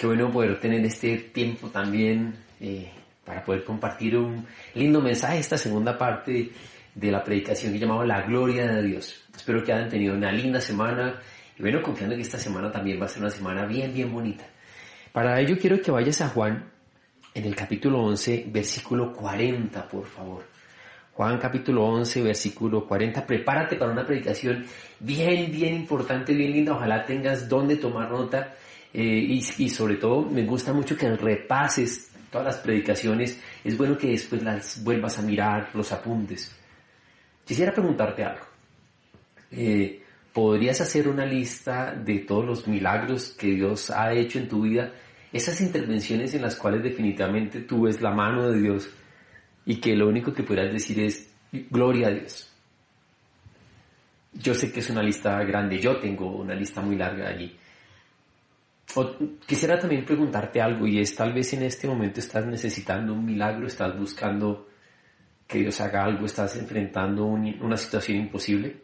Qué bueno poder tener este tiempo también eh, para poder compartir un lindo mensaje, esta segunda parte de la predicación que llamado La Gloria de Dios. Espero que hayan tenido una linda semana y bueno, confiando que esta semana también va a ser una semana bien, bien bonita. Para ello quiero que vayas a Juan en el capítulo 11, versículo 40, por favor. Juan capítulo 11, versículo 40. Prepárate para una predicación bien, bien importante, bien linda. Ojalá tengas donde tomar nota. Eh, y, sobre todo me gusta mucho que repases todas las predicaciones. Es bueno que después las vuelvas a mirar, los apuntes. Quisiera preguntarte algo. Eh, ¿Podrías hacer una lista de todos los milagros que Dios ha hecho en tu vida? Esas intervenciones en las cuales definitivamente tú ves la mano de Dios y que lo único que podrás decir es gloria a Dios. Yo sé que es una lista grande, yo tengo una lista muy larga allí. Quisiera también preguntarte algo y es tal vez en este momento estás necesitando un milagro, estás buscando que Dios haga algo, estás enfrentando una situación imposible.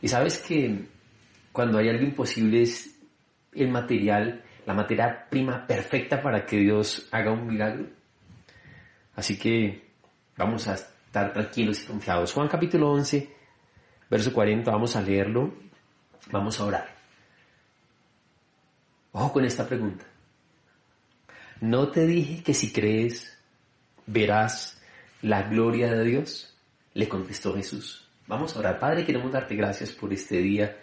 Y sabes que cuando hay algo imposible es el material, la materia prima perfecta para que Dios haga un milagro. Así que vamos a estar tranquilos y confiados. Juan capítulo 11, verso 40, vamos a leerlo, vamos a orar. Ojo con esta pregunta. ¿No te dije que si crees verás la gloria de Dios? Le contestó Jesús. Vamos a orar. Padre, queremos darte gracias por este día.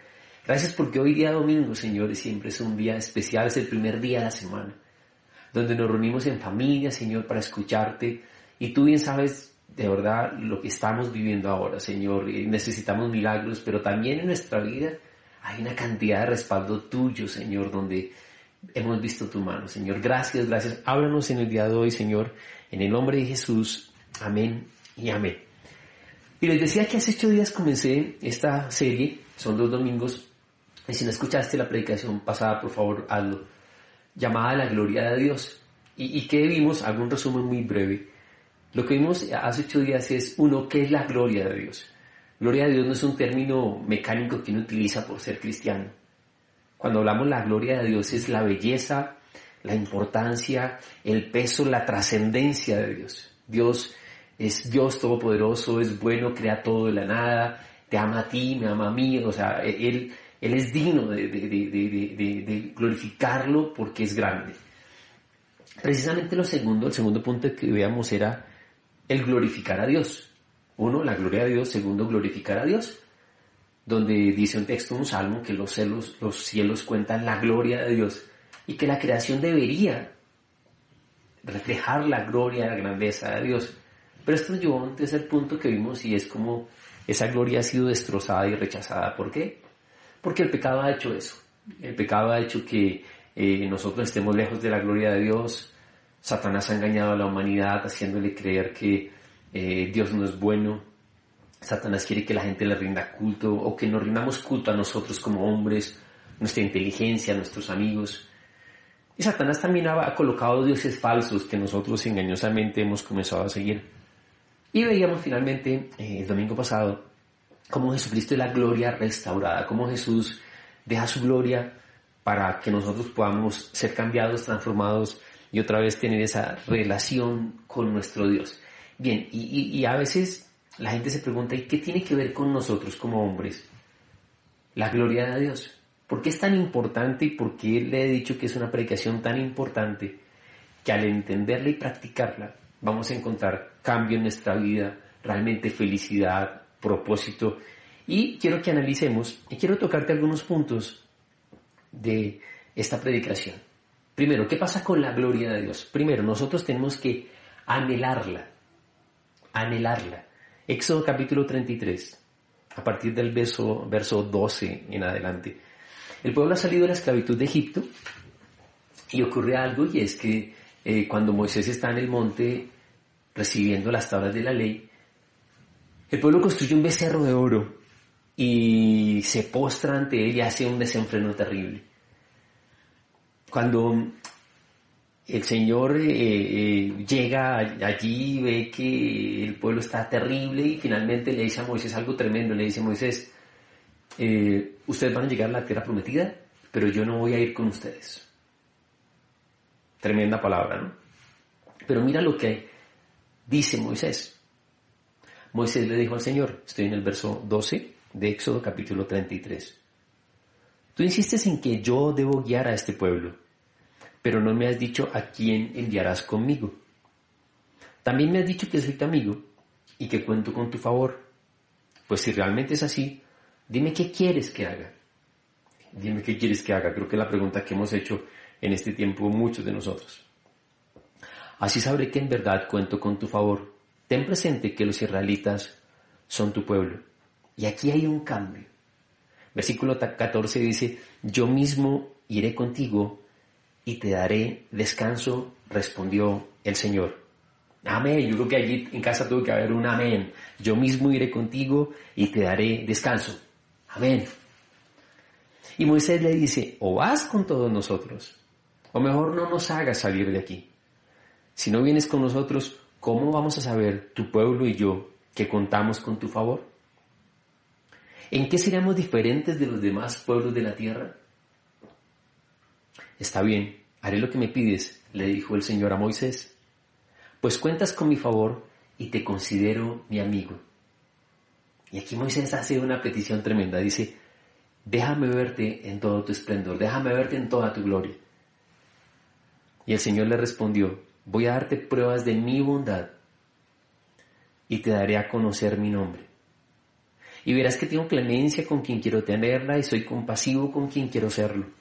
Gracias porque hoy día domingo, Señor, siempre es un día especial, es el primer día de la semana, donde nos reunimos en familia, Señor, para escucharte. Y tú bien sabes de verdad lo que estamos viviendo ahora, Señor. Necesitamos milagros, pero también en nuestra vida hay una cantidad de respaldo tuyo, Señor, donde hemos visto tu mano, Señor. Gracias, gracias. Háblanos en el día de hoy, Señor, en el nombre de Jesús. Amén y amén. Y les decía que hace ocho días comencé esta serie, son dos domingos, y si no escuchaste la predicación pasada, por favor, hazlo, llamada La Gloria de Dios. ¿Y, y qué vimos? Hago un resumen muy breve. Lo que vimos hace ocho días es, uno, ¿qué es la gloria de Dios? Gloria de Dios no es un término mecánico que uno utiliza por ser cristiano. Cuando hablamos la gloria de Dios es la belleza, la importancia, el peso, la trascendencia de Dios. Dios es Dios todopoderoso, es bueno, crea todo de la nada, te ama a ti, me ama a mí, o sea, Él, él es digno de, de, de, de, glorificarlo porque es grande. Precisamente lo segundo, el segundo punto que veamos era el glorificar a Dios. Uno, la gloria de Dios. Segundo, glorificar a Dios. Donde dice un texto, un salmo, que los cielos, los cielos cuentan la gloria de Dios y que la creación debería reflejar la gloria, la grandeza de Dios. Pero esto llevó a un tercer punto que vimos y es como esa gloria ha sido destrozada y rechazada. ¿Por qué? Porque el pecado ha hecho eso. El pecado ha hecho que eh, nosotros estemos lejos de la gloria de Dios. Satanás ha engañado a la humanidad haciéndole creer que eh, Dios no es bueno. Satanás quiere que la gente le rinda culto o que nos rindamos culto a nosotros como hombres, nuestra inteligencia, nuestros amigos. Y Satanás también ha colocado dioses falsos que nosotros engañosamente hemos comenzado a seguir. Y veíamos finalmente eh, el domingo pasado cómo Jesucristo es la gloria restaurada, cómo Jesús deja su gloria para que nosotros podamos ser cambiados, transformados y otra vez tener esa relación con nuestro Dios. Bien, y, y, a veces la gente se pregunta, ¿y qué tiene que ver con nosotros como hombres? La gloria de Dios. ¿Por qué es tan importante y por qué le he dicho que es una predicación tan importante que al entenderla y practicarla vamos a encontrar cambio en nuestra vida, realmente felicidad, propósito? Y quiero que analicemos y quiero tocarte algunos puntos de esta predicación. Primero, ¿qué pasa con la gloria de Dios? Primero, nosotros tenemos que anhelarla, anhelarla. Éxodo capítulo 33, a partir del verso, verso 12 en adelante. El pueblo ha salido de la esclavitud de Egipto Y ocurre algo y es que eh, cuando Moisés está en el monte recibiendo las tablas de la ley, el pueblo construye un becerro de oro y se postra ante él y hace un desenfreno terrible. Cuando el Señor eh, eh, llega allí, ve que el pueblo está terrible y finalmente le dice a Moisés algo tremendo, le dice a Moisés, eh, ustedes van a llegar a la tierra prometida, pero yo no voy a ir con ustedes. Tremenda palabra, ¿no? Pero mira lo que dice Moisés. Moisés le dijo al Señor, estoy en el verso 12 de Éxodo capítulo 33. Tú insistes en que yo debo guiar a este pueblo, pero no me has dicho a quién enviarás conmigo. También me has dicho que soy tu amigo y que cuento con tu favor. Pues si realmente es así, dime qué quieres que haga. Dime qué quieres que haga. Creo que es la pregunta que hemos hecho en este tiempo muchos de nosotros. Así sabré que en verdad cuento con tu favor. Ten presente que los israelitas son tu pueblo. Y aquí hay un cambio. Versículo 14 dice, yo mismo iré contigo y te daré descanso, respondió el Señor. Amén. Yo creo que allí en casa tuvo que haber un amén. Yo mismo iré contigo y te daré descanso. Amén. Y Moisés le dice, o vas con todos nosotros, o mejor no nos hagas salir de aquí. Si no vienes con nosotros, ¿cómo vamos a saber, tu pueblo y yo, que contamos con tu favor? ¿En qué seríamos diferentes de los demás pueblos de la tierra? Está bien, haré lo que me pides, le dijo el Señor a Moisés, pues cuentas con mi favor y te considero mi amigo. Y aquí Moisés hace una petición tremenda, dice, déjame verte en todo tu esplendor, déjame verte en toda tu gloria. Y el Señor le respondió, voy a darte pruebas de mi bondad y te daré a conocer mi nombre. Y verás que tengo clemencia con quien quiero tenerla y soy compasivo con quien quiero serlo.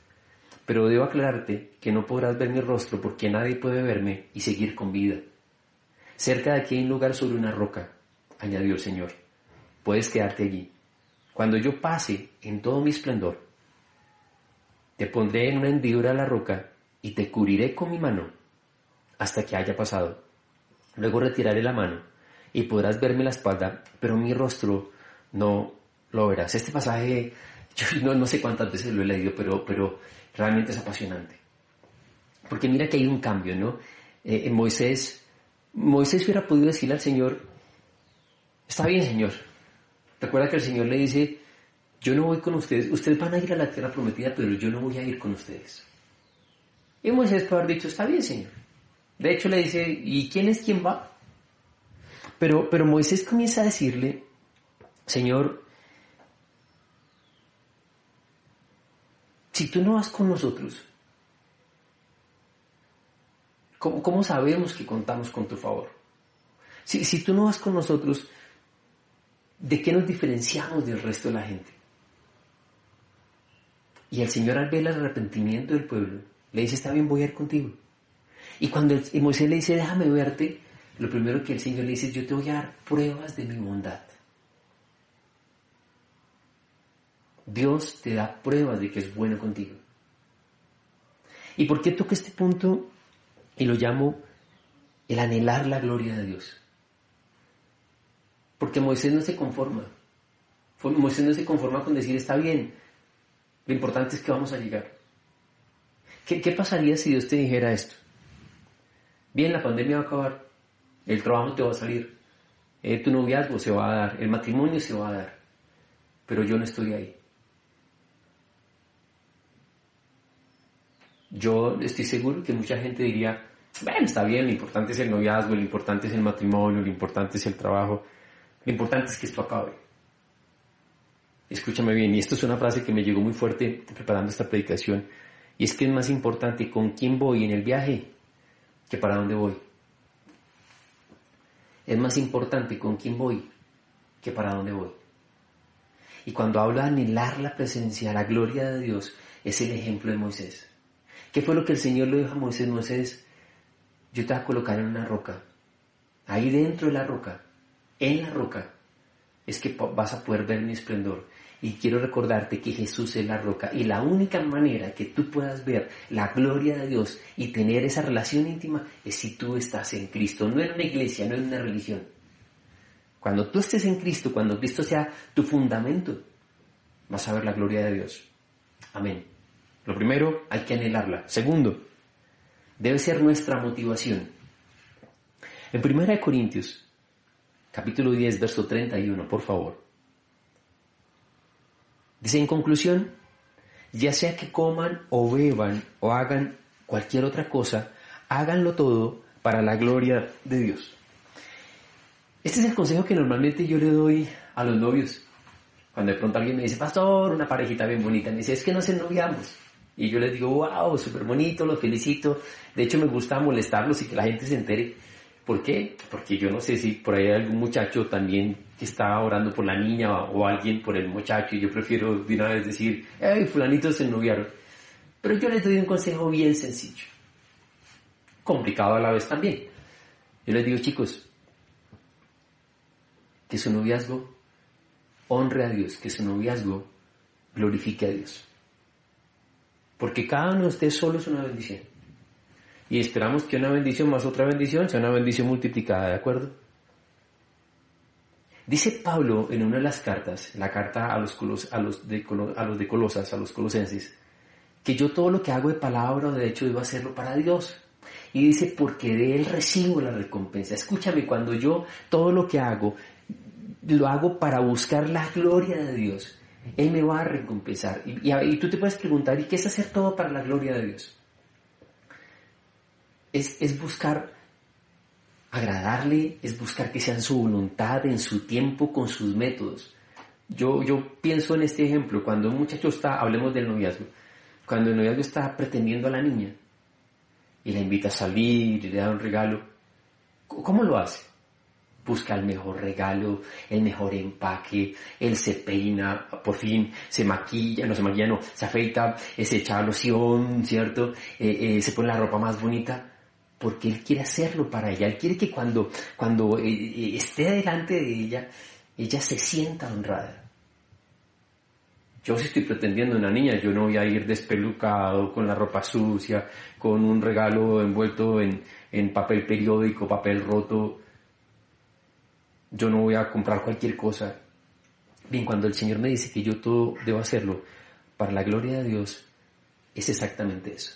Pero debo aclararte que no podrás ver mi rostro porque nadie puede verme y seguir con vida. Cerca de aquí hay un lugar sobre una roca, añadió el Señor. Puedes quedarte allí. Cuando yo pase en todo mi esplendor, te pondré en una hendidura a la roca y te cubriré con mi mano hasta que haya pasado. Luego retiraré la mano y podrás verme la espalda, pero mi rostro no lo verás. Este pasaje, yo no, sé cuántas veces lo he leído, pero, pero realmente es apasionante. Porque mira que hay un cambio, ¿no? Eh, en Moisés, Moisés hubiera podido decirle al Señor, está bien, Señor. Recuerda que el Señor le dice, yo no voy con ustedes, ustedes van a ir a la tierra prometida, pero yo no voy a ir con ustedes. Y Moisés puede haber dicho, está bien, Señor. De hecho le dice, ¿y quién es quien va? Pero, pero Moisés comienza a decirle, Señor, si tú no vas con nosotros, ¿cómo, sabemos que contamos con tu favor? Si, si tú no vas con nosotros, ¿de qué nos diferenciamos del resto de la gente? Y el Señor al ver el arrepentimiento del pueblo, le dice, está bien, voy a ir contigo. Y cuando Moisés le dice, déjame verte, lo primero que el Señor le dice, yo te voy a dar pruebas de mi bondad. Dios te da pruebas de que es bueno contigo. ¿Y por qué toco este punto y lo llamo el anhelar la gloria de Dios? Porque Moisés no se conforma. Moisés no se conforma con decir, está bien, lo importante es que vamos a llegar. ¿Qué, pasaría si Dios te dijera esto? Bien, la pandemia va a acabar, el trabajo te va a salir, eh, tu noviazgo se va a dar, el matrimonio se va a dar, pero yo no estoy ahí. Yo estoy seguro que mucha gente diría, bueno, está bien, lo importante es el noviazgo, lo importante es el matrimonio, lo importante es el trabajo, lo importante es que esto acabe. Escúchame bien, y esto es una frase que me llegó muy fuerte preparando esta predicación, y es que es más importante con quién voy en el viaje que para dónde voy. Es más importante con quién voy que para dónde voy. Y cuando habla de anhelar la presencia, la gloria de Dios, es el ejemplo de Moisés. ¿Qué fue lo que el Señor le dijo a Moisés? Moisés, yo te voy a colocar en una roca. Ahí dentro de la roca, en la roca, es que vas a poder ver mi esplendor. Y quiero recordarte que Jesús es la roca y la única manera que tú puedas ver la gloria de Dios y tener esa relación íntima es si tú estás en Cristo, no en una iglesia, no en una religión. Cuando tú estés en Cristo, cuando Cristo sea tu fundamento, vas a ver la gloria de Dios. Amén. Lo primero, hay que anhelarla. Segundo, debe ser nuestra motivación. En 1 Corintios, capítulo 10, verso 31, por favor. Dice en conclusión, ya sea que coman o beban o hagan cualquier otra cosa, háganlo todo para la gloria de Dios. Este es el consejo que normalmente yo le doy a los novios. Cuando de pronto alguien me dice, pastor, una parejita bien bonita, me dice, es que no se noviamos. Y yo les digo, wow, súper bonito, los felicito. De hecho, me gusta molestarlos y que la gente se entere. ¿Por qué? Porque yo no sé si por ahí hay algún muchacho también que está orando por la niña o alguien por el muchacho yo prefiero de una vez decir, ay, fulanitos se noviaron. Pero yo les doy un consejo bien sencillo. Complicado a la vez también. Yo les digo, chicos, que su noviazgo honre a Dios, que su noviazgo glorifique a Dios. Porque cada uno de ustedes solo es una bendición. Y esperamos que una bendición más otra bendición sea una bendición multiplicada, ¿de acuerdo? Dice Pablo en una de las cartas, la carta a los, a los, de, a los de Colosas, a los colosenses, que yo todo lo que hago de palabra o de hecho debo hacerlo para Dios. Y dice, porque de Él recibo la recompensa. Escúchame, cuando yo todo lo que hago, lo hago para buscar la gloria de Dios. Él me va a recompensar. Y, tú te puedes preguntar, ¿y qué es hacer todo para la gloria de Dios? Es, es buscar agradarle, es buscar que sea en su voluntad, en su tiempo, con sus métodos. Yo, yo pienso en este ejemplo, cuando un muchacho está, hablemos del noviazgo, cuando el noviazgo está pretendiendo a la niña y la invita a salir y le da un regalo, ¿cómo lo hace? Busca el mejor regalo, el mejor empaque, él se peina, por fin se maquilla, no se maquilla, no, se afeita, eh, se echa loción, ¿cierto? Eh, eh, se pone la ropa más bonita, porque él quiere hacerlo para ella, él quiere que cuando, cuando esté delante de ella, ella se sienta honrada. Yo si estoy pretendiendo una niña, yo no voy a ir despelucado, con la ropa sucia, con un regalo envuelto en, en papel periódico, papel roto, yo no voy a comprar cualquier cosa. Bien, cuando el Señor me dice que yo todo debo hacerlo para la gloria de Dios, es exactamente eso.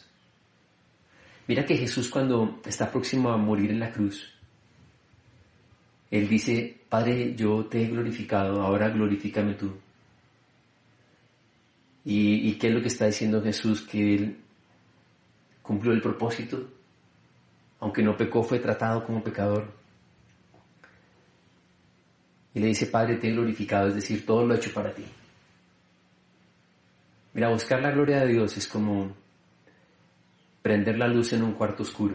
Mira que Jesús cuando está próximo a morir en la cruz, Él dice, Padre, yo te he glorificado, ahora glorifícame tú. ¿Y, ¿Y, qué es lo que está diciendo Jesús? Que Él cumplió el propósito, aunque no pecó, fue tratado como pecador y le dice, Padre, te he glorificado, es decir, todo lo he hecho para ti. Mira, buscar la gloria de Dios es como prender la luz en un cuarto oscuro.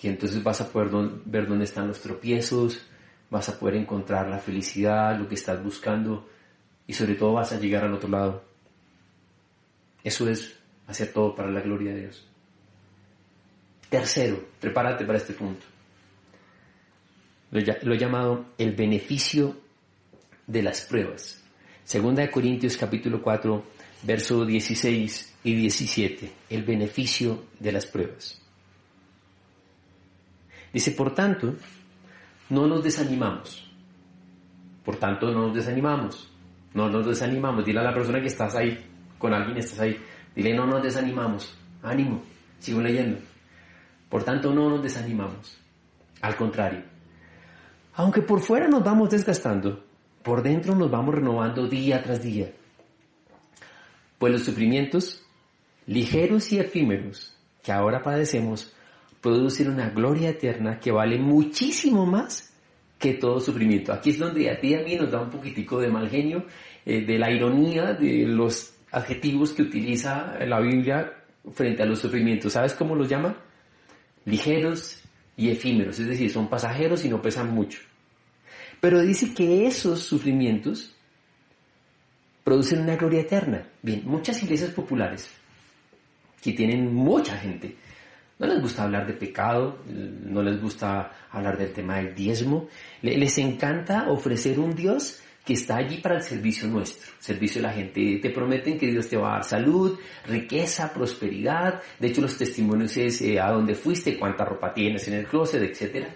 Y entonces vas a poder ver dónde están los tropiezos, vas a poder encontrar la felicidad, lo que estás buscando y sobre todo vas a llegar al otro lado. Eso es hacer todo para la gloria de Dios. Tercero, prepárate para este punto lo, he llamado el beneficio de las pruebas. Segunda de Corintios capítulo 4, verso 16 y 17, el beneficio de las pruebas. Dice, por tanto, no nos desanimamos. Por tanto, no nos desanimamos. No nos desanimamos. Dile a la persona que estás ahí, con alguien estás ahí, dile, no nos desanimamos. Ánimo, sigo leyendo. Por tanto, no nos desanimamos. Al contrario, aunque por fuera nos vamos desgastando, por dentro nos vamos renovando día tras día. Pues los sufrimientos, ligeros y efímeros, que ahora padecemos, producen una gloria eterna que vale muchísimo más que todo sufrimiento. Aquí es donde a ti y a mí nos da un poquitico de mal genio, eh, de la ironía de los adjetivos que utiliza la Biblia frente a los sufrimientos. ¿Sabes cómo los llama? Ligeros y efímeros, es decir, son pasajeros y no pesan mucho. Pero dice que esos sufrimientos producen una gloria eterna. Bien, muchas iglesias populares que tienen mucha gente, no les gusta hablar de pecado, no les gusta hablar del tema del diezmo, les encanta ofrecer un Dios que está allí para el servicio nuestro, servicio de la gente. Te prometen que Dios te va a dar salud, riqueza, prosperidad. De hecho, los testimonios es eh, a dónde fuiste, cuánta ropa tienes en el closet, etc.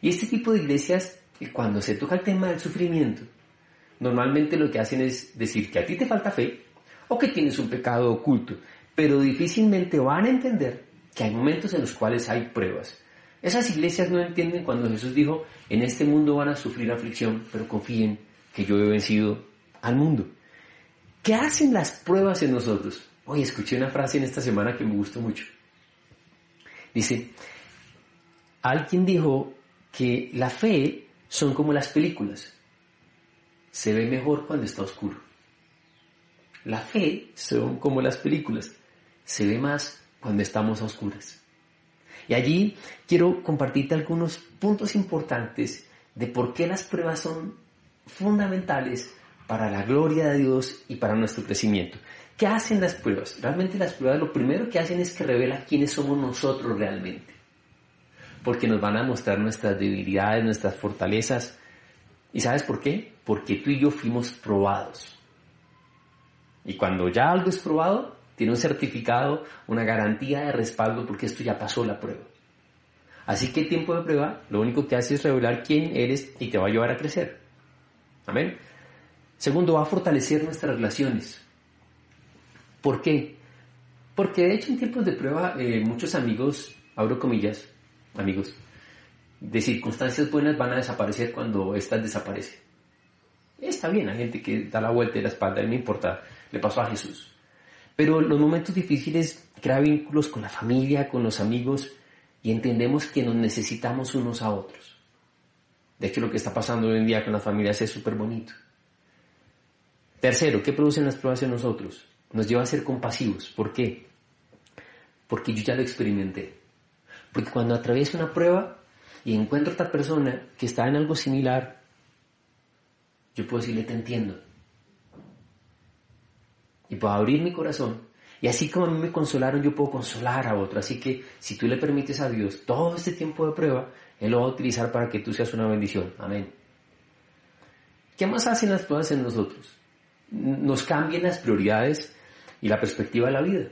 Y este tipo de iglesias, eh, cuando se toca el tema del sufrimiento, normalmente lo que hacen es decir que a ti te falta fe o que tienes un pecado oculto, pero difícilmente van a entender que hay momentos en los cuales hay pruebas. Esas iglesias no entienden cuando Jesús dijo, en este mundo van a sufrir aflicción, pero confíen que yo he vencido al mundo. ¿Qué hacen las pruebas en nosotros? Hoy escuché una frase en esta semana que me gustó mucho. Dice, alguien dijo que la fe son como las películas. Se ve mejor cuando está oscuro. La fe son como las películas. Se ve más cuando estamos a oscuras. Y allí quiero compartirte algunos puntos importantes de por qué las pruebas son fundamentales para la gloria de Dios y para nuestro crecimiento. ¿Qué hacen las pruebas? Realmente las pruebas lo primero que hacen es que revelan quiénes somos nosotros realmente. Porque nos van a mostrar nuestras debilidades, nuestras fortalezas. ¿Y sabes por qué? Porque tú y yo fuimos probados. Y cuando ya algo es probado, tiene un certificado, una garantía de respaldo porque esto ya pasó la prueba. Así que el tiempo de prueba lo único que hace es revelar quién eres y te va a ayudar a crecer. Amén. Segundo, va a fortalecer nuestras relaciones. ¿Por qué? Porque de hecho en tiempos de prueba eh, muchos amigos, abro comillas, amigos, de circunstancias buenas van a desaparecer cuando éstas desaparecen. Está bien, hay gente que da la vuelta de la espalda, no importa, le pasó a Jesús. Pero los momentos difíciles crea vínculos con la familia, con los amigos y entendemos que nos necesitamos unos a otros. De hecho, lo que está pasando hoy en día con las familias es súper bonito. Tercero, ¿qué producen las pruebas en nosotros? Nos lleva a ser compasivos. ¿Por qué? Porque yo ya lo experimenté. Porque cuando atravieso una prueba y encuentro a otra persona que está en algo similar, yo puedo decirle, te entiendo y puedo abrir mi corazón. Y así como a mí me consolaron, yo puedo consolar a otro. Así que si tú le permites a Dios todo este tiempo de prueba, Él lo va a utilizar para que tú seas una bendición. Amén. ¿Qué más hacen las pruebas en nosotros? Nos cambian las prioridades y la perspectiva de la vida.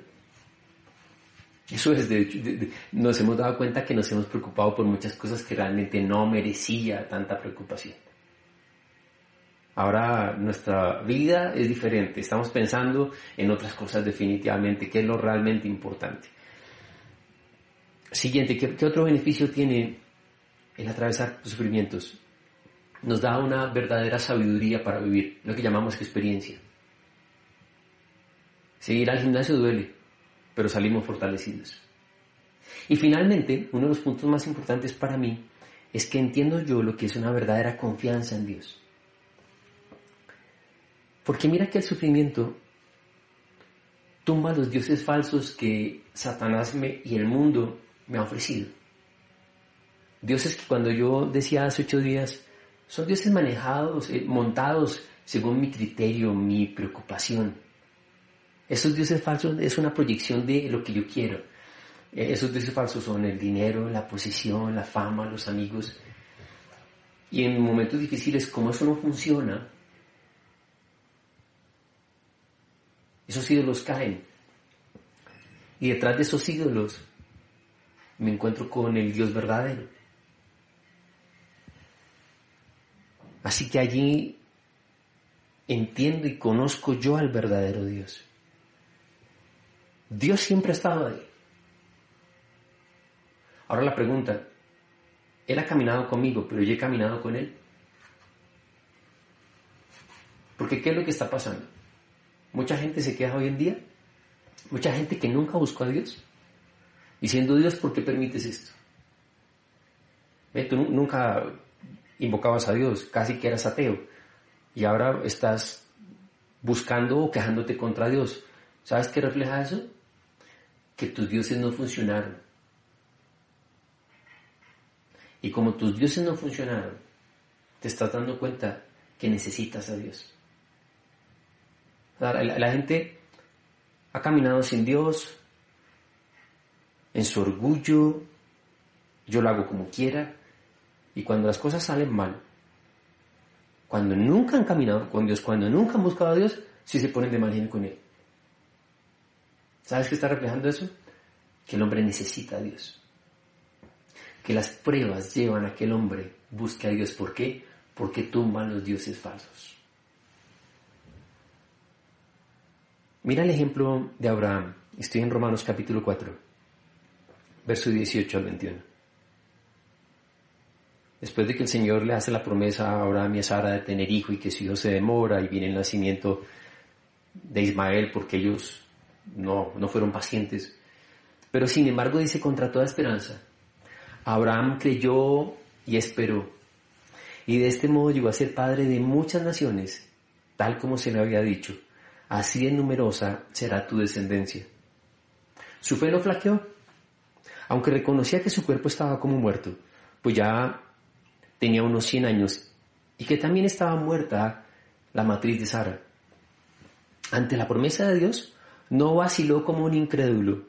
Eso es, de nos hemos dado cuenta que nos hemos preocupado por muchas cosas que realmente no merecía tanta preocupación. Ahora nuestra vida es diferente, estamos pensando en otras cosas definitivamente, que es lo realmente importante. Siguiente, ¿qué, otro beneficio tiene el atravesar sufrimientos? Nos da una verdadera sabiduría para vivir, lo que llamamos experiencia. Seguir al gimnasio duele, pero salimos fortalecidos. Y finalmente, uno de los puntos más importantes para mí es que entiendo yo lo que es una verdadera confianza en Dios. Porque mira que el sufrimiento tumba los dioses falsos que Satanás me, y el mundo me ha ofrecido. Dioses que cuando yo decía hace ocho días, son dioses manejados, eh, montados según mi criterio, mi preocupación. Esos dioses falsos es una proyección de lo que yo quiero. Eh, esos dioses falsos son el dinero, la posición, la fama, los amigos. Y en momentos difíciles, como eso no funciona, Esos ídolos caen. Y detrás de esos ídolos me encuentro con el Dios verdadero. Así que allí entiendo y conozco yo al verdadero Dios. Dios siempre ha estado ahí. Ahora la pregunta, Él ha caminado conmigo, pero yo he caminado con Él. Porque ¿qué es lo que está pasando? Mucha gente se queja hoy en día, mucha gente que nunca buscó a Dios, diciendo Dios, ¿por qué permites esto? Tú nunca invocabas a Dios, casi que eras ateo, y ahora estás buscando o quejándote contra Dios. ¿Sabes qué refleja eso? Que tus dioses no funcionaron. Y como tus dioses no funcionaron, te estás dando cuenta que necesitas a Dios. La, gente ha caminado sin Dios, en su orgullo, yo lo hago como quiera, y cuando las cosas salen mal, cuando nunca han caminado con Dios, cuando nunca han buscado a Dios, sí se ponen de mal genio con Él. ¿Sabes qué está reflejando eso? Que el hombre necesita a Dios. Que las pruebas llevan a que el hombre busque a Dios. ¿Por qué? Porque tumban los dioses falsos. Mira el ejemplo de Abraham. Estoy en Romanos capítulo 4, verso 18 al 21. Después de que el Señor le hace la promesa a Abraham y a Sara de tener hijo y que su hijo se demora y viene el nacimiento de Ismael porque ellos no, no fueron pacientes. Pero sin embargo dice contra toda esperanza, Abraham creyó y esperó. Y de este modo llegó a ser padre de muchas naciones, tal como se le había dicho así de numerosa será tu descendencia. Su fe no flaqueó, aunque reconocía que su cuerpo estaba como muerto, pues ya tenía unos 100 años y que también estaba muerta la matriz de Sara. Ante la promesa de Dios, no vaciló como un incrédulo,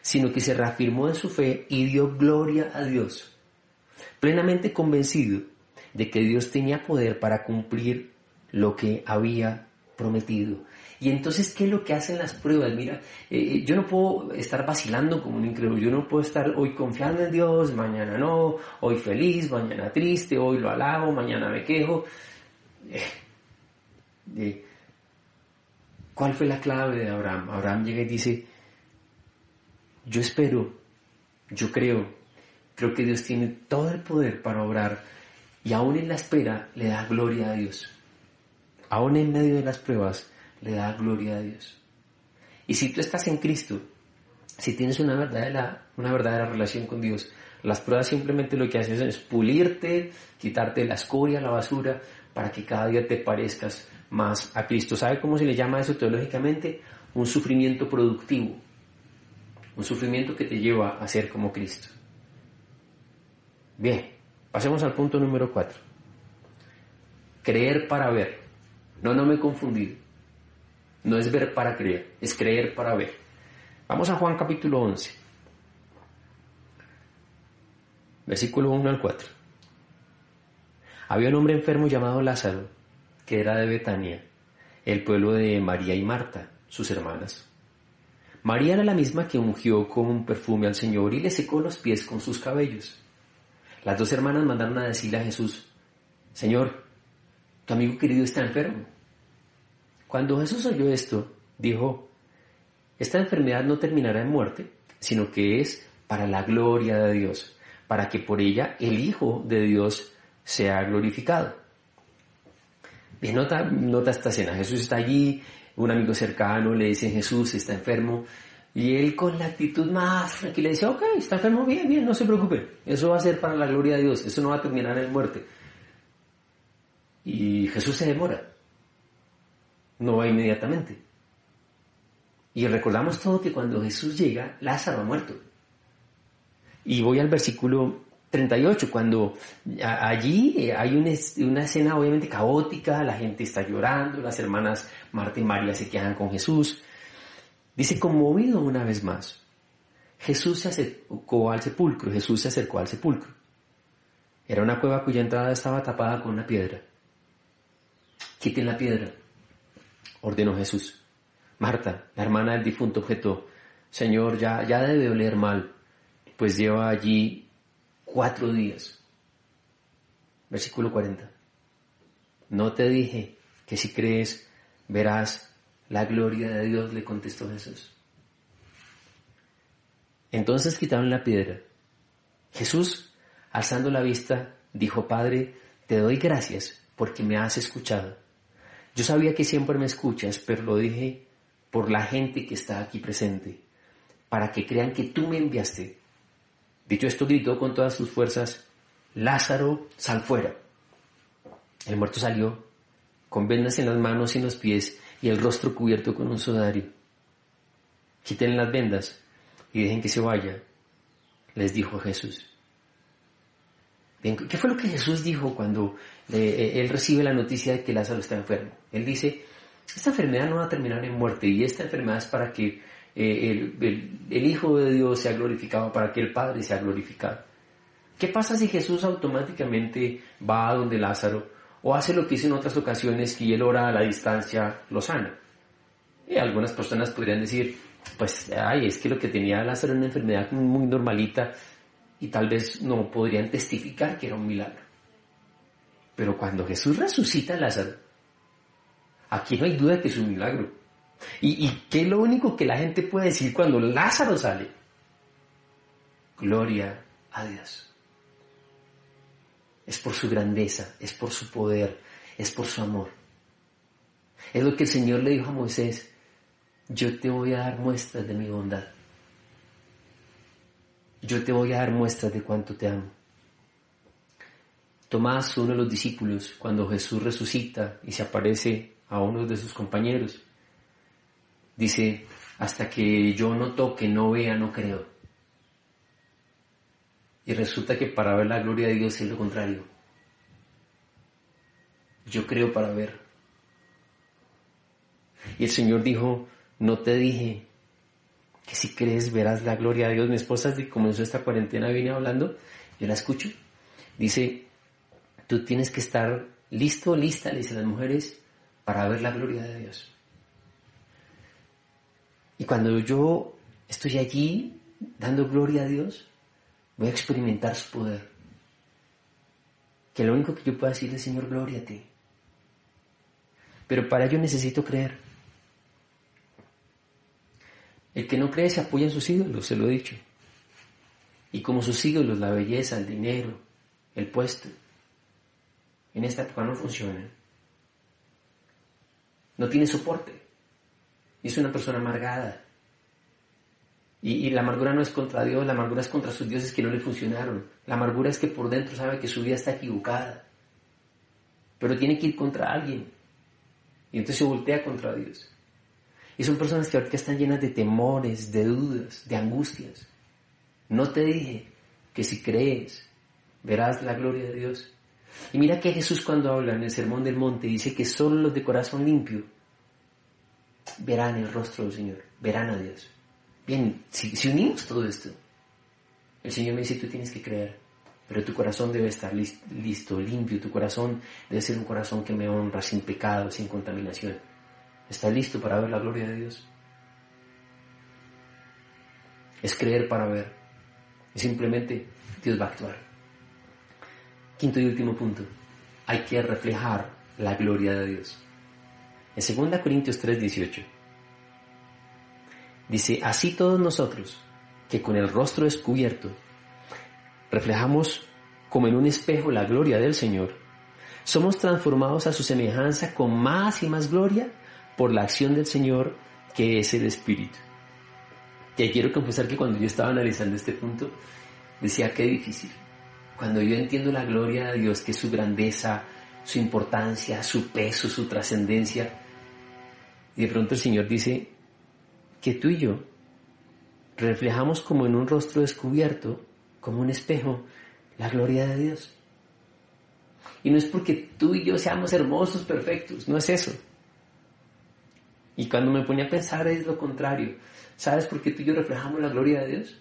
sino que se reafirmó en su fe y dio gloria a Dios, plenamente convencido de que Dios tenía poder para cumplir lo que había prometido. Y entonces, ¿qué es lo que hacen las pruebas? Mira, eh, eh, yo no puedo estar vacilando como un incrédulo, yo no puedo estar hoy confiando en Dios, mañana no, hoy feliz, mañana triste, hoy lo alabo, mañana me quejo. Eh, ¿Cuál fue la clave de Abraham? Abraham llega y dice, yo espero, yo creo, creo que Dios tiene todo el poder para obrar y aún en la espera le da gloria a Dios aún en medio de las pruebas, le da gloria a Dios. Y si tú estás en Cristo, si tienes una verdadera, una verdadera relación con Dios, las pruebas simplemente lo que hacen es pulirte, quitarte la escoria, la basura, para que cada día te parezcas más a Cristo. ¿Sabe cómo se le llama eso teológicamente? Un sufrimiento productivo. Un sufrimiento que te lleva a ser como Cristo. Bien, pasemos al punto número 4. Creer para ver. No, no me he confundido. No es ver para creer, es creer para ver. Vamos a Juan capítulo 11. Versículo 1 al 4. Había un hombre enfermo llamado Lázaro, que era de Betania, el pueblo de María y Marta, sus hermanas. María era la misma que ungió con un perfume al Señor y le secó los pies con sus cabellos. Las dos hermanas mandaron a decirle a Jesús, Señor, tu amigo querido está enfermo. Cuando Jesús oyó esto, dijo, esta enfermedad no terminará en muerte, sino que es para la gloria de Dios, para que por ella el Hijo de Dios sea glorificado. Bien, nota, nota esta escena. Jesús está allí, un amigo cercano le dice, Jesús está enfermo, y él con la actitud más tranquila dice, ok, está enfermo, bien, bien, no se preocupe, eso va a ser para la gloria de Dios, eso no va a terminar en muerte. Y Jesús se demora no va inmediatamente. Y recordamos todo que cuando Jesús llega, Lázaro ha muerto. Y voy al versículo 38, cuando allí hay una, escena obviamente caótica, la gente está llorando, las hermanas Marta y María se quedan con Jesús. Dice, conmovido una vez más, Jesús se acercó al sepulcro, Jesús se acercó al sepulcro. Era una cueva cuya entrada estaba tapada con una piedra. Quiten la piedra ordenó Jesús. Marta, la hermana del difunto, objetó, Señor, ya, ya debe oler mal, pues lleva allí cuatro días. Versículo 40. No te dije que si crees verás la gloria de Dios, le contestó Jesús. Entonces quitaron la piedra. Jesús, alzando la vista, dijo, Padre, te doy gracias porque me has escuchado. Yo sabía que siempre me escuchas, pero lo dije por la gente que está aquí presente, para que crean que tú me enviaste. Dicho esto, gritó con todas sus fuerzas, Lázaro, sal fuera. El muerto salió, con vendas en las manos y en los pies y el rostro cubierto con un sudario. Quiten las vendas y dejen que se vaya, les dijo Jesús. ¿qué fue lo que Jesús dijo cuando eh, él recibe la noticia de que Lázaro está enfermo? Él dice, esta enfermedad no va a terminar en muerte y esta enfermedad es para que eh, el, Hijo de Dios sea glorificado, para que el Padre sea glorificado. ¿Qué pasa si Jesús automáticamente va a donde Lázaro, O hace lo que hizo en otras ocasiones y él ora a la distancia lo sana. Y algunas personas podrían decir, pues, ay, es que lo que tenía Lázaro era una enfermedad muy normalita y tal vez no podrían testificar que era un milagro. Pero cuando Jesús resucita a Lázaro, aquí no hay duda que es un milagro. ¿Y, ¿Y qué es lo único que la gente puede decir cuando Lázaro sale? Gloria a Dios. Es por su grandeza, es por su poder, es por su amor. Es lo que el Señor le dijo a Moisés, yo te voy a dar muestras de mi bondad. Yo te voy a dar muestras de cuánto te amo. Tomás, uno de los discípulos, cuando Jesús resucita y se aparece a uno de sus compañeros, dice, hasta que yo no toque, no vea, no creo. Y resulta que para ver la gloria de Dios es lo contrario. Yo creo para ver. Y el Señor dijo, no te dije que si crees verás la gloria de Dios. Mi esposa desde que comenzó esta cuarentena viene hablando, yo la escucho. Dice, tú tienes que estar listo, lista, le dice las mujeres, para ver la gloria de Dios. Y cuando yo estoy allí dando gloria a Dios, voy a experimentar su poder. Que lo único que yo puedo decirle, Señor, gloria a ti. Pero para ello necesito creer. El que no cree se apoya en sus ídolos, se lo he dicho. Y como sus ídolos, la belleza, el dinero, el puesto, en esta época no funcionan. No tiene soporte. Y es una persona amargada. Y, la amargura no es contra Dios, la amargura es contra sus dioses que no le funcionaron. La amargura es que por dentro sabe que su vida está equivocada. Pero tiene que ir contra alguien. Y entonces se voltea contra Dios. Y son personas que ahorita están llenas de temores, de dudas, de angustias. No te dije que si crees, verás la gloria de Dios. Y mira que Jesús cuando habla en el Sermón del Monte dice que solo los de corazón limpio verán el rostro del Señor, verán a Dios. Bien, si, unimos todo esto, el Señor me dice, tú tienes que creer, pero tu corazón debe estar listo, limpio, tu corazón debe ser un corazón que me honra, sin pecado, sin contaminación. ¿Está listo para ver la gloria de Dios? Es creer para ver. Y simplemente Dios va a actuar. Quinto y último punto. Hay que reflejar la gloria de Dios. En 2 Corintios 3:18 dice, así todos nosotros, que con el rostro descubierto, reflejamos como en un espejo la gloria del Señor, somos transformados a su semejanza con más y más gloria por la acción del Señor que es el Espíritu. Y quiero confesar que cuando yo estaba analizando este punto, decía qué difícil. Cuando yo entiendo la gloria de Dios, que es su grandeza, su importancia, su peso, su trascendencia, y de pronto el Señor dice que tú y yo reflejamos como en un rostro descubierto, como un espejo, la gloria de Dios. Y no es porque tú y yo seamos hermosos, perfectos, no es eso. Y cuando me ponía a pensar es lo contrario. ¿Sabes por qué tú y yo reflejamos la gloria de Dios?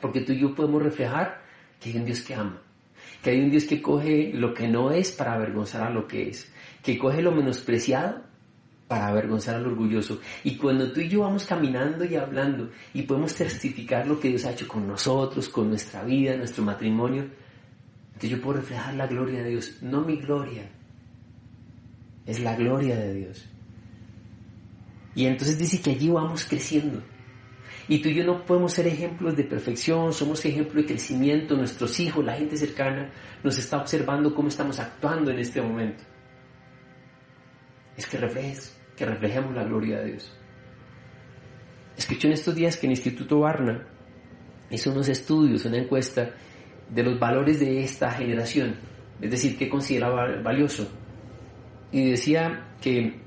Porque tú y yo podemos reflejar que hay un Dios que ama, que hay un Dios que coge lo que no es para avergonzar a lo que es, que coge lo menospreciado para avergonzar al orgulloso. Y cuando tú y yo vamos caminando y hablando y podemos testificar lo que Dios ha hecho con nosotros, con nuestra vida, nuestro matrimonio, entonces yo puedo reflejar la gloria de Dios, no mi gloria, es la gloria de Dios. Y entonces dice que allí vamos creciendo. Y tú y yo no podemos ser ejemplos de perfección, somos ejemplo de crecimiento, nuestros hijos, la gente cercana nos está observando cómo estamos actuando en este momento. Es que reflejes, que reflejemos la gloria de Dios. Escuché en estos días que el Instituto Barna hizo unos estudios, una encuesta de los valores de esta generación, es decir, qué consideraba valioso. Y decía que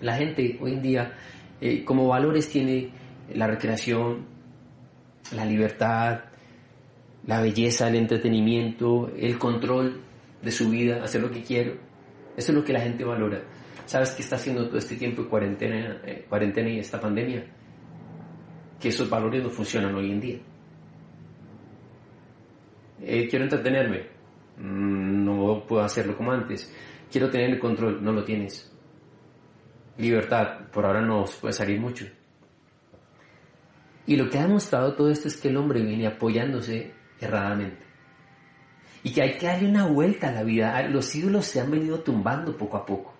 la gente hoy en día eh, como valores tiene la recreación, la libertad, la belleza, el entretenimiento, el control de su vida, hacer lo que quiero. Eso es lo que la gente valora. ¿Sabes qué está haciendo todo este tiempo de cuarentena, eh, cuarentena y esta pandemia? Que esos valores no funcionan hoy en día. Eh, quiero entretenerme. mm, no puedo hacerlo como antes. Quiero tener el control, no lo tienes. Libertad, por ahora no puede salir mucho. Y lo que ha demostrado todo esto es que el hombre viene apoyándose erradamente. Y que hay que darle una vuelta a la vida. Los ídolos se han venido tumbando poco a poco.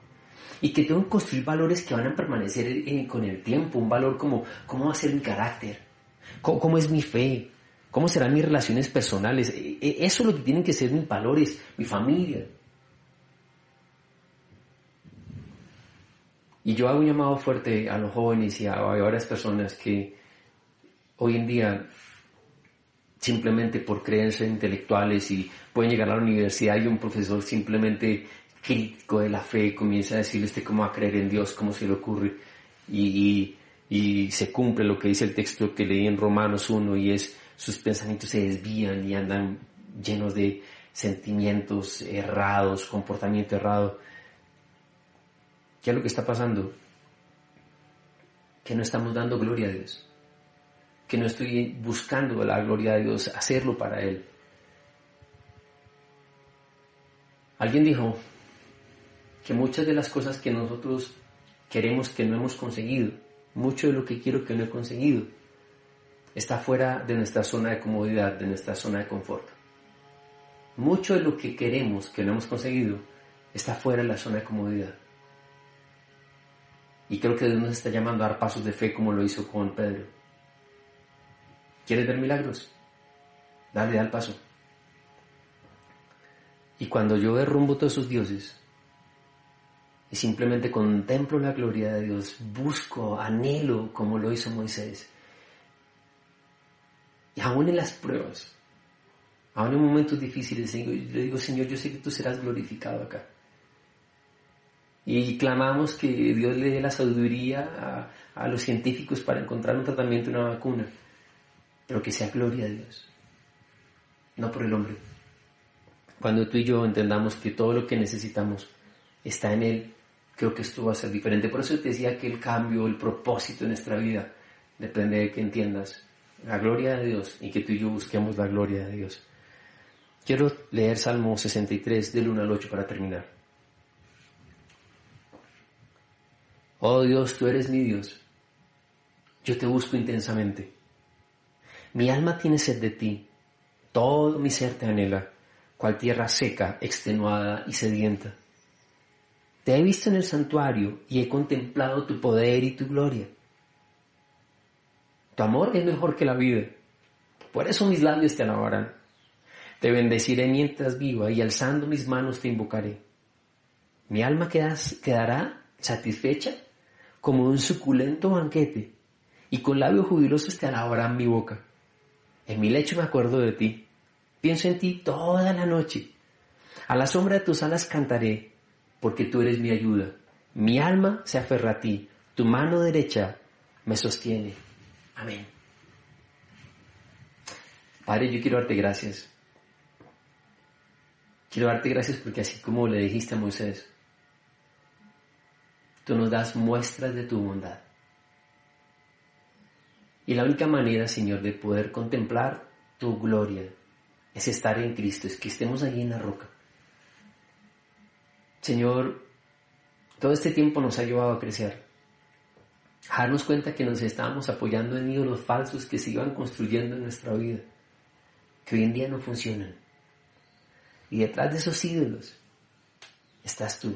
Y que tengo que construir valores que van a permanecer con el tiempo. Un valor como cómo va a ser mi carácter, cómo, es mi fe, cómo serán mis relaciones personales. E, e, eso es lo que tienen que ser mis valores, mi familia. Y yo hago un llamado fuerte a los jóvenes y a varias personas que hoy en día simplemente por creencias intelectuales y pueden llegar a la universidad y un profesor simplemente crítico de la fe comienza a decirle usted cómo va a creer en Dios, cómo se le ocurre y, y, se cumple lo que dice el texto que leí en Romanos 1 y es sus pensamientos se desvían y andan llenos de sentimientos errados, comportamiento errado. ¿Qué es lo que está pasando? Que no estamos dando gloria a Dios que no estoy buscando la gloria de Dios, hacerlo para Él. Alguien dijo que muchas de las cosas que nosotros queremos que no hemos conseguido, mucho de lo que quiero que no he conseguido, está fuera de nuestra zona de comodidad, de nuestra zona de confort. Mucho de lo que queremos que no hemos conseguido está fuera de la zona de comodidad. Y creo que Dios nos está llamando a dar pasos de fe como lo hizo con Pedro. ¿Quieres ver milagros? Dale, al paso. Y cuando yo derrumbo todos esos dioses y simplemente contemplo la gloria de Dios, busco, anhelo como lo hizo Moisés, y aún en las pruebas, aún en momentos difíciles, le digo, Señor, yo sé que tú serás glorificado acá. Y clamamos que Dios le dé la sabiduría a, los científicos para encontrar un tratamiento, una vacuna pero que sea gloria a Dios, no por el hombre. Cuando tú y yo entendamos que todo lo que necesitamos está en Él, creo que esto va a ser diferente. Por eso te decía que el cambio, el propósito de nuestra vida, depende de que entiendas la gloria de Dios y que tú y yo busquemos la gloria de Dios. Quiero leer Salmo 63 del 1 al 8 para terminar. Oh Dios, tú eres mi Dios. Yo te busco intensamente. Mi alma tiene sed de ti, todo mi ser te anhela, cual tierra seca, extenuada y sedienta. Te he visto en el santuario y he contemplado tu poder y tu gloria. Tu amor es mejor que la vida, por eso mis labios te alabarán. Te bendeciré mientras viva y alzando mis manos te invocaré. Mi alma quedará satisfecha como un suculento banquete y con labios jubilosos te alabarán mi boca. En mi lecho me acuerdo de ti. Pienso en ti toda la noche. A la sombra de tus alas cantaré, porque tú eres mi ayuda. Mi alma se aferra a ti. Tu mano derecha me sostiene. Amén. Padre, yo quiero darte gracias. Quiero darte gracias porque así como le dijiste a Moisés, tú nos das muestras de tu bondad. Y la única manera, Señor, de poder contemplar tu gloria es estar en Cristo, es que estemos allí en la roca. Señor, todo este tiempo nos ha llevado a crecer, a darnos cuenta que nos estábamos apoyando en ídolos falsos que se iban construyendo en nuestra vida, que hoy en día no funcionan. Y detrás de esos ídolos estás tú,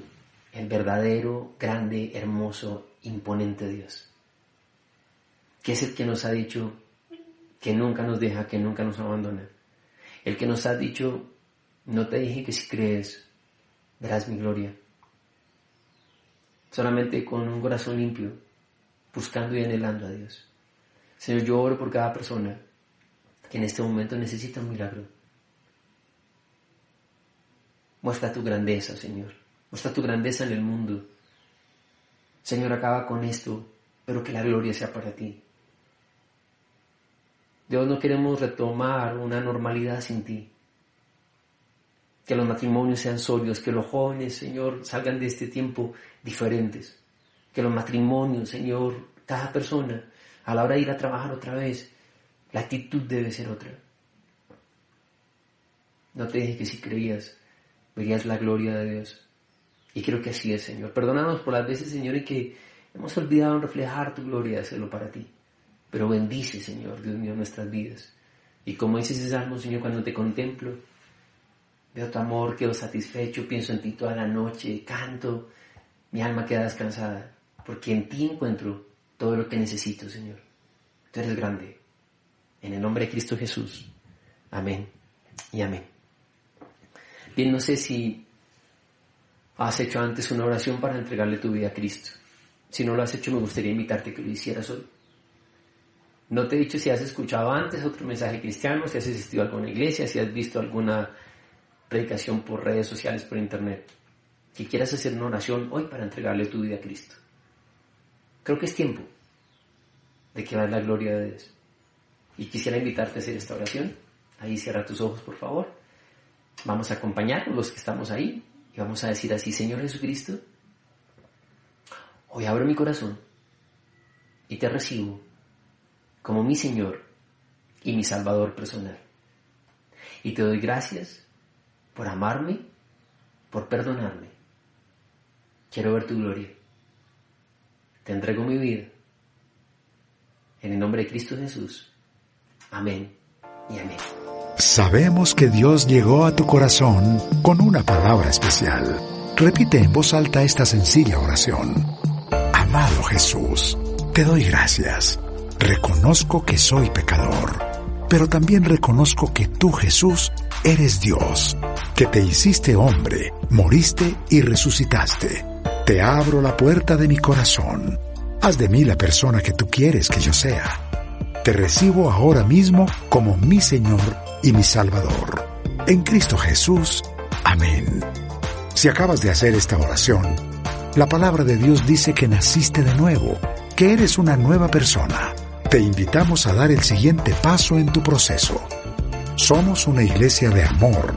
el verdadero, grande, hermoso, imponente Dios que es el que nos ha dicho que nunca nos deja, que nunca nos abandona. El que nos ha dicho, no te dije que si crees, verás mi gloria. Solamente con un corazón limpio, buscando y anhelando a Dios. Señor, yo oro por cada persona que en este momento necesita un milagro. Muestra tu grandeza, Señor. Muestra tu grandeza en el mundo. Señor, acaba con esto, pero que la gloria sea para ti. Dios no queremos retomar una normalidad sin ti. Que los matrimonios sean sólidos, que los jóvenes, Señor, salgan de este tiempo diferentes. Que los matrimonios, Señor, cada persona, a la hora de ir a trabajar otra vez, la actitud debe ser otra. No te dije que si creías, verías la gloria de Dios. Y creo que así es, Señor. Perdónanos por las veces, Señor, que hemos olvidado reflejar tu gloria hacerlo para ti. Pero bendice, Señor, Dios mío, nuestras vidas. Y como dice ese salmo, Señor, cuando te contemplo, veo tu amor, quedo satisfecho, pienso en ti toda la noche, canto, mi alma queda descansada, porque en ti encuentro todo lo que necesito, Señor. Tú eres grande. En el nombre de Cristo Jesús. Amén y amén. Bien, no sé si has hecho antes una oración para entregarle tu vida a Cristo. Si no lo has hecho, me gustaría invitarte a que lo hicieras hoy. No te he dicho si has escuchado antes otro mensaje cristiano, si has asistido a alguna iglesia, si has visto alguna predicación por redes sociales, por internet. Que quieras hacer una oración hoy para entregarle tu vida a Cristo. Creo que es tiempo de que veas la gloria de Dios. Y quisiera invitarte a hacer esta oración. Ahí cierra tus ojos, por favor. Vamos a acompañar los que estamos ahí y vamos a decir así, Señor Jesucristo, hoy abro mi corazón y te recibo como mi Señor y mi Salvador personal. Y te doy gracias por amarme, por perdonarme. Quiero ver tu gloria. Te entrego mi vida. En el nombre de Cristo Jesús. Amén y amén. Sabemos que Dios llegó a tu corazón con una palabra especial. Repite en voz alta esta sencilla oración. Amado Jesús, te doy gracias. Reconozco que soy pecador, pero también reconozco que tú, Jesús, eres Dios, que te hiciste hombre, moriste y resucitaste. Te abro la puerta de mi corazón. Haz de mí la persona que tú quieres que yo sea. Te recibo ahora mismo como mi Señor y mi Salvador. En Cristo Jesús. Amén. Si acabas de hacer esta oración, la palabra de Dios dice que naciste de nuevo, que eres una nueva persona. Te invitamos a dar el siguiente paso en tu proceso. Somos una iglesia de amor